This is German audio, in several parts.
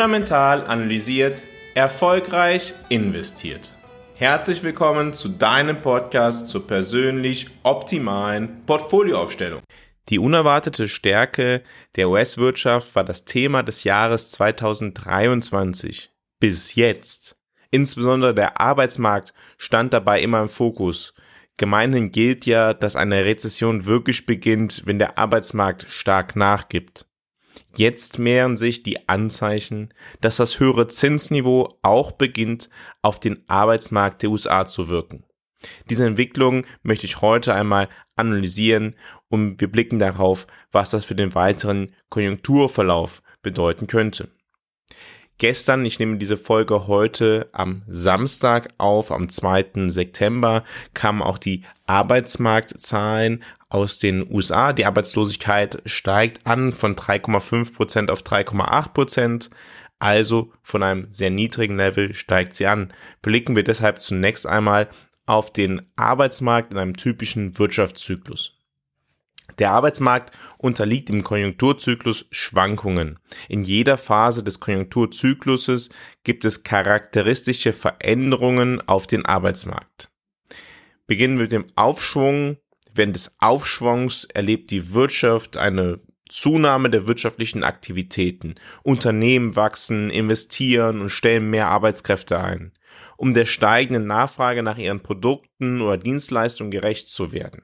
Fundamental analysiert, erfolgreich investiert. Herzlich willkommen zu deinem Podcast zur persönlich optimalen Portfolioaufstellung. Die unerwartete Stärke der US-Wirtschaft war das Thema des Jahres 2023. Bis jetzt. Insbesondere der Arbeitsmarkt stand dabei immer im Fokus. Gemeinhin gilt ja, dass eine Rezession wirklich beginnt, wenn der Arbeitsmarkt stark nachgibt. Jetzt mehren sich die Anzeichen, dass das höhere Zinsniveau auch beginnt, auf den Arbeitsmarkt der USA zu wirken. Diese Entwicklung möchte ich heute einmal analysieren und wir blicken darauf, was das für den weiteren Konjunkturverlauf bedeuten könnte. Gestern, ich nehme diese Folge heute am Samstag auf, am 2. September, kamen auch die Arbeitsmarktzahlen aus den USA. Die Arbeitslosigkeit steigt an von 3,5 Prozent auf 3,8 Prozent. Also von einem sehr niedrigen Level steigt sie an. Blicken wir deshalb zunächst einmal auf den Arbeitsmarkt in einem typischen Wirtschaftszyklus. Der Arbeitsmarkt unterliegt im Konjunkturzyklus Schwankungen. In jeder Phase des Konjunkturzykluses gibt es charakteristische Veränderungen auf den Arbeitsmarkt. Beginnen wir mit dem Aufschwung Während des Aufschwungs erlebt die Wirtschaft eine Zunahme der wirtschaftlichen Aktivitäten. Unternehmen wachsen, investieren und stellen mehr Arbeitskräfte ein, um der steigenden Nachfrage nach ihren Produkten oder Dienstleistungen gerecht zu werden.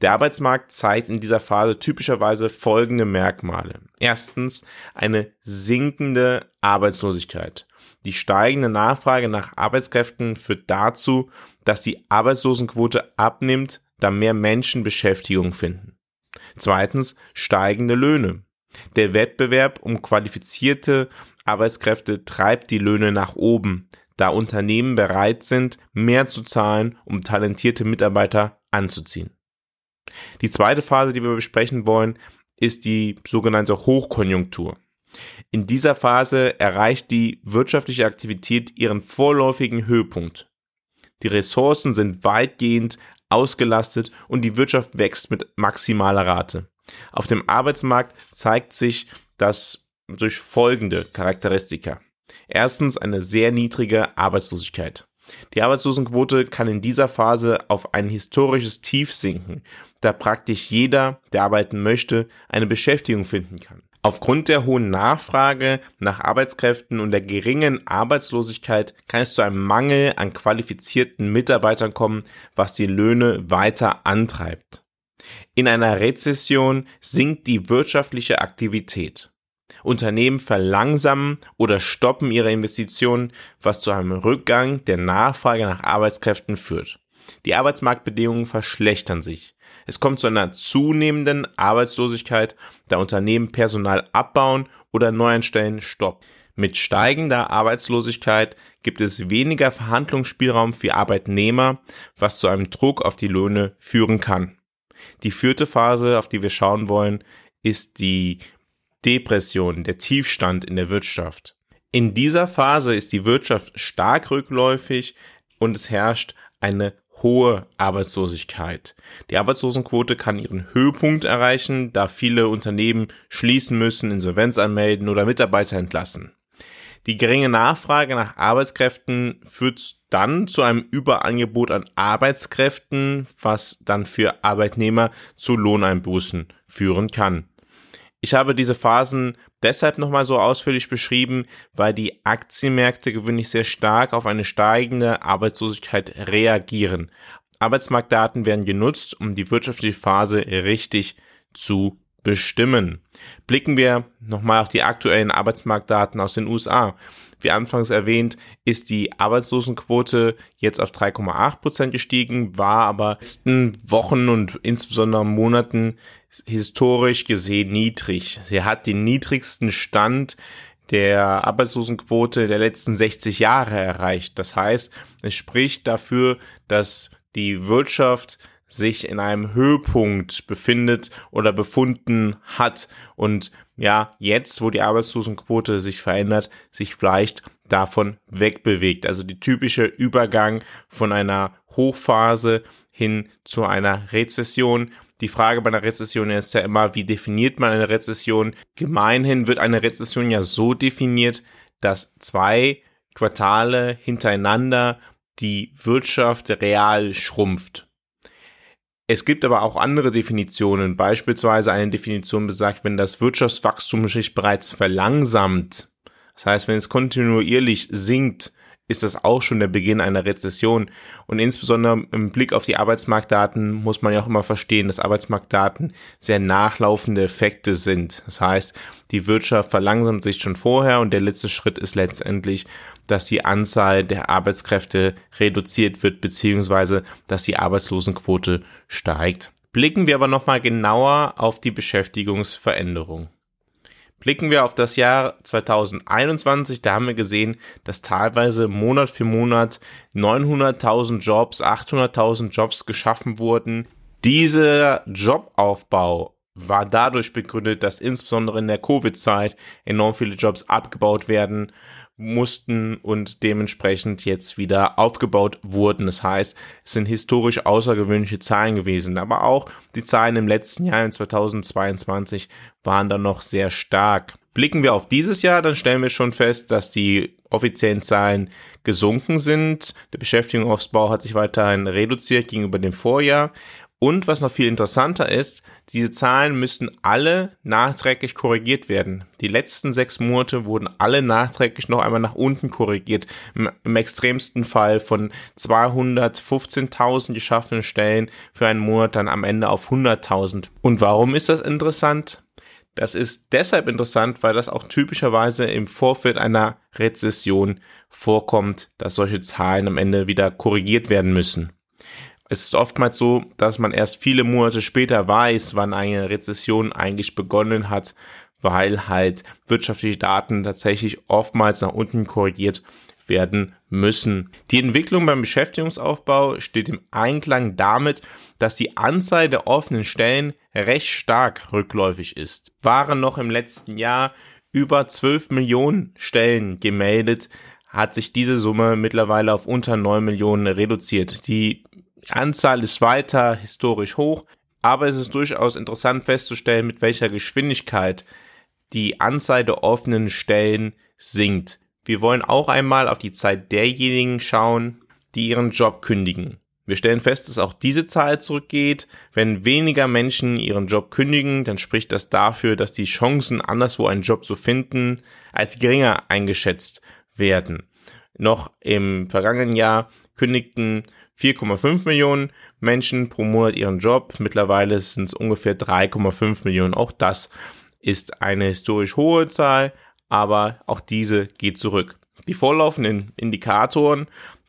Der Arbeitsmarkt zeigt in dieser Phase typischerweise folgende Merkmale. Erstens eine sinkende Arbeitslosigkeit. Die steigende Nachfrage nach Arbeitskräften führt dazu, dass die Arbeitslosenquote abnimmt, da mehr Menschen Beschäftigung finden. Zweitens steigende Löhne. Der Wettbewerb um qualifizierte Arbeitskräfte treibt die Löhne nach oben, da Unternehmen bereit sind, mehr zu zahlen, um talentierte Mitarbeiter anzuziehen. Die zweite Phase, die wir besprechen wollen, ist die sogenannte Hochkonjunktur. In dieser Phase erreicht die wirtschaftliche Aktivität ihren vorläufigen Höhepunkt. Die Ressourcen sind weitgehend ausgelastet und die Wirtschaft wächst mit maximaler Rate. Auf dem Arbeitsmarkt zeigt sich das durch folgende Charakteristika. Erstens eine sehr niedrige Arbeitslosigkeit. Die Arbeitslosenquote kann in dieser Phase auf ein historisches Tief sinken, da praktisch jeder, der arbeiten möchte, eine Beschäftigung finden kann. Aufgrund der hohen Nachfrage nach Arbeitskräften und der geringen Arbeitslosigkeit kann es zu einem Mangel an qualifizierten Mitarbeitern kommen, was die Löhne weiter antreibt. In einer Rezession sinkt die wirtschaftliche Aktivität. Unternehmen verlangsamen oder stoppen ihre Investitionen, was zu einem Rückgang der Nachfrage nach Arbeitskräften führt. Die Arbeitsmarktbedingungen verschlechtern sich. Es kommt zu einer zunehmenden Arbeitslosigkeit, da Unternehmen Personal abbauen oder Neueinstellen stoppen. Mit steigender Arbeitslosigkeit gibt es weniger Verhandlungsspielraum für Arbeitnehmer, was zu einem Druck auf die Löhne führen kann. Die vierte Phase, auf die wir schauen wollen, ist die Depression, der Tiefstand in der Wirtschaft. In dieser Phase ist die Wirtschaft stark rückläufig und es herrscht eine hohe Arbeitslosigkeit. Die Arbeitslosenquote kann ihren Höhepunkt erreichen, da viele Unternehmen schließen müssen, Insolvenz anmelden oder Mitarbeiter entlassen. Die geringe Nachfrage nach Arbeitskräften führt dann zu einem Überangebot an Arbeitskräften, was dann für Arbeitnehmer zu Lohneinbußen führen kann. Ich habe diese Phasen deshalb nochmal so ausführlich beschrieben, weil die Aktienmärkte gewöhnlich sehr stark auf eine steigende Arbeitslosigkeit reagieren. Arbeitsmarktdaten werden genutzt, um die wirtschaftliche Phase richtig zu bestimmen. Blicken wir nochmal auf die aktuellen Arbeitsmarktdaten aus den USA. Wie anfangs erwähnt, ist die Arbeitslosenquote jetzt auf 3,8 Prozent gestiegen, war aber in den letzten Wochen und insbesondere Monaten historisch gesehen niedrig. Sie hat den niedrigsten Stand der Arbeitslosenquote der letzten 60 Jahre erreicht. Das heißt, es spricht dafür, dass die Wirtschaft sich in einem Höhepunkt befindet oder befunden hat und ja, jetzt, wo die Arbeitslosenquote sich verändert, sich vielleicht davon wegbewegt. Also die typische Übergang von einer Hochphase hin zu einer Rezession, Die Frage bei einer Rezession ist ja immer, wie definiert man eine Rezession? Gemeinhin wird eine Rezession ja so definiert, dass zwei Quartale hintereinander die Wirtschaft real schrumpft. Es gibt aber auch andere Definitionen. Beispielsweise eine Definition besagt, wenn das Wirtschaftswachstum sich bereits verlangsamt, das heißt, wenn es kontinuierlich sinkt, ist das auch schon der Beginn einer Rezession. Und insbesondere im Blick auf die Arbeitsmarktdaten muss man ja auch immer verstehen, dass Arbeitsmarktdaten sehr nachlaufende Effekte sind. Das heißt, die Wirtschaft verlangsamt sich schon vorher und der letzte Schritt ist letztendlich, dass die Anzahl der Arbeitskräfte reduziert wird, beziehungsweise dass die Arbeitslosenquote steigt. Blicken wir aber nochmal genauer auf die Beschäftigungsveränderung. Blicken wir auf das Jahr 2021, da haben wir gesehen, dass teilweise Monat für Monat 900.000 Jobs, 800.000 Jobs geschaffen wurden. Dieser Jobaufbau war dadurch begründet, dass insbesondere in der Covid-Zeit enorm viele Jobs abgebaut werden mussten und dementsprechend jetzt wieder aufgebaut wurden. Das heißt, es sind historisch außergewöhnliche Zahlen gewesen, aber auch die Zahlen im letzten Jahr, in 2022, waren dann noch sehr stark. Blicken wir auf dieses Jahr, dann stellen wir schon fest, dass die offiziellen Zahlen gesunken sind. Der Beschäftigungsaufbau hat sich weiterhin reduziert gegenüber dem Vorjahr. Und was noch viel interessanter ist, diese Zahlen müssen alle nachträglich korrigiert werden. Die letzten sechs Monate wurden alle nachträglich noch einmal nach unten korrigiert. Im, im extremsten Fall von 215.000 geschaffenen Stellen für einen Monat dann am Ende auf 100.000. Und warum ist das interessant? Das ist deshalb interessant, weil das auch typischerweise im Vorfeld einer Rezession vorkommt, dass solche Zahlen am Ende wieder korrigiert werden müssen. Es ist oftmals so, dass man erst viele Monate später weiß, wann eine Rezession eigentlich begonnen hat, weil halt wirtschaftliche Daten tatsächlich oftmals nach unten korrigiert werden müssen. Die Entwicklung beim Beschäftigungsaufbau steht im Einklang damit, dass die Anzahl der offenen Stellen recht stark rückläufig ist. Waren noch im letzten Jahr über 12 Millionen Stellen gemeldet, hat sich diese Summe mittlerweile auf unter 9 Millionen reduziert. Die Anzahl ist weiter historisch hoch, aber es ist durchaus interessant festzustellen, mit welcher Geschwindigkeit die Anzahl der offenen Stellen sinkt. Wir wollen auch einmal auf die Zeit derjenigen schauen, die ihren Job kündigen. Wir stellen fest, dass auch diese Zahl zurückgeht. Wenn weniger Menschen ihren Job kündigen, dann spricht das dafür, dass die Chancen, anderswo einen Job zu finden, als geringer eingeschätzt werden. Noch im vergangenen Jahr kündigten 4,5 Millionen Menschen pro Monat ihren Job. Mittlerweile sind es ungefähr 3,5 Millionen. Auch das ist eine historisch hohe Zahl, aber auch diese geht zurück. Die vorlaufenden Indikatoren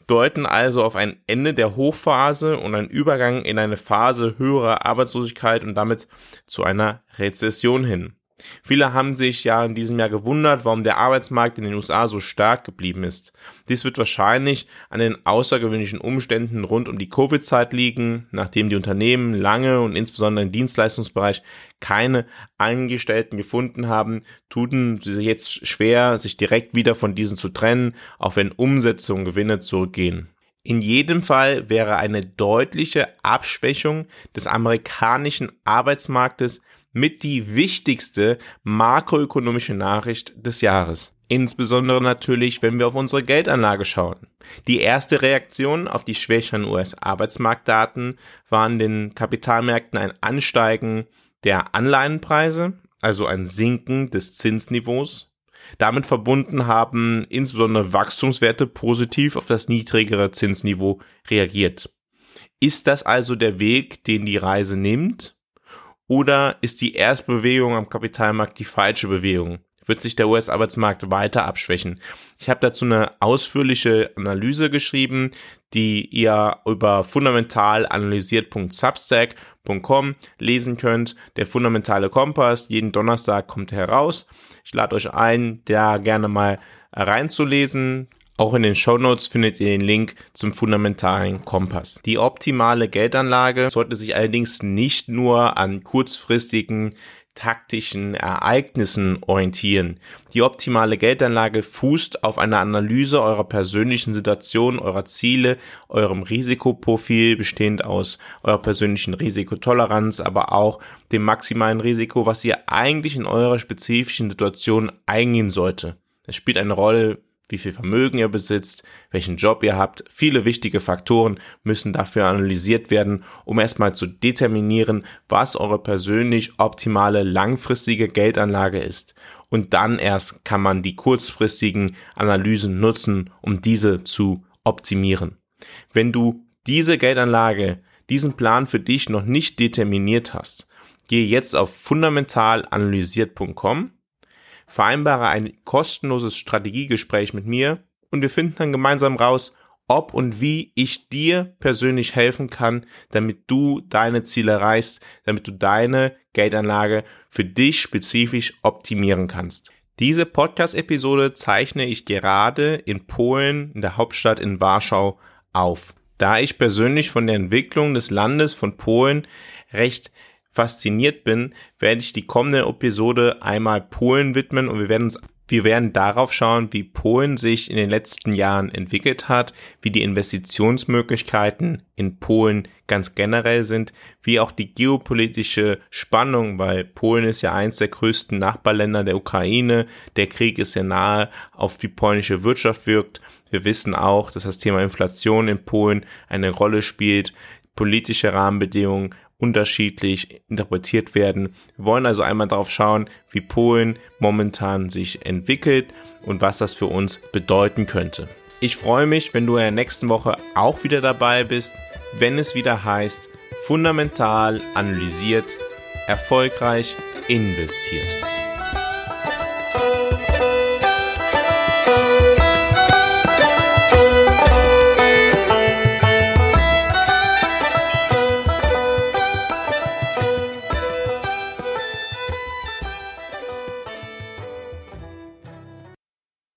deuten also auf ein Ende der Hochphase und einen Übergang in eine Phase höherer Arbeitslosigkeit und damit zu einer Rezession hin. Viele haben sich ja in diesem Jahr gewundert, warum der Arbeitsmarkt in den USA so stark geblieben ist. Dies wird wahrscheinlich an den außergewöhnlichen Umständen rund um die Covid-Zeit liegen, nachdem die Unternehmen lange und insbesondere im Dienstleistungsbereich keine Angestellten gefunden haben, tun sie sich jetzt schwer, sich direkt wieder von diesen zu trennen, auch wenn Umsätze und Gewinne zurückgehen. In jedem Fall wäre eine deutliche Abschwächung des amerikanischen Arbeitsmarktes mit die wichtigste makroökonomische Nachricht des Jahres. Insbesondere natürlich, wenn wir auf unsere Geldanlage schauen. Die erste Reaktion auf die schwächeren US-Arbeitsmarktdaten war in den Kapitalmärkten ein Ansteigen der Anleihenpreise, also ein Sinken des Zinsniveaus. Damit verbunden haben insbesondere Wachstumswerte positiv auf das niedrigere Zinsniveau reagiert. Ist das also der Weg, den die Reise nimmt? Oder ist die Erstbewegung am Kapitalmarkt die falsche Bewegung? Wird sich der US-Arbeitsmarkt weiter abschwächen? Ich habe dazu eine ausführliche Analyse geschrieben, die ihr über fundamental analysiert.substack.com lesen könnt. Der fundamentale Kompass, jeden Donnerstag kommt heraus. Ich lade euch ein, da gerne mal reinzulesen. Auch in den Show Notes findet ihr den Link zum fundamentalen Kompass. Die optimale Geldanlage sollte sich allerdings nicht nur an kurzfristigen taktischen Ereignissen orientieren. Die optimale Geldanlage fußt auf einer Analyse eurer persönlichen Situation, eurer Ziele, eurem Risikoprofil bestehend aus eurer persönlichen Risikotoleranz, aber auch dem maximalen Risiko, was ihr eigentlich in eurer spezifischen Situation eingehen sollte. Es spielt eine Rolle, wie viel Vermögen ihr besitzt, welchen Job ihr habt. Viele wichtige Faktoren müssen dafür analysiert werden, um erstmal zu determinieren, was eure persönlich optimale langfristige Geldanlage ist. Und dann erst kann man die kurzfristigen Analysen nutzen, um diese zu optimieren. Wenn du diese Geldanlage, diesen Plan für dich noch nicht determiniert hast, gehe jetzt auf fundamentalanalysiert.com vereinbare ein kostenloses Strategiegespräch mit mir und wir finden dann gemeinsam raus, ob und wie ich dir persönlich helfen kann, damit du deine Ziele erreichst, damit du deine Geldanlage für dich spezifisch optimieren kannst. Diese Podcast-Episode zeichne ich gerade in Polen, in der Hauptstadt in Warschau, auf. Da ich persönlich von der Entwicklung des Landes von Polen recht fasziniert bin, werde ich die kommende Episode einmal Polen widmen und wir werden uns wir werden darauf schauen, wie Polen sich in den letzten Jahren entwickelt hat, wie die Investitionsmöglichkeiten in Polen ganz generell sind, wie auch die geopolitische Spannung, weil Polen ist ja eins der größten Nachbarländer der Ukraine, der Krieg ist sehr nahe auf die polnische Wirtschaft wirkt. Wir wissen auch, dass das Thema Inflation in Polen eine Rolle spielt, politische Rahmenbedingungen, unterschiedlich interpretiert werden. Wir wollen also einmal darauf schauen, wie Polen momentan sich entwickelt und was das für uns bedeuten könnte. Ich freue mich, wenn du in der nächsten Woche auch wieder dabei bist, wenn es wieder heißt, fundamental analysiert, erfolgreich investiert.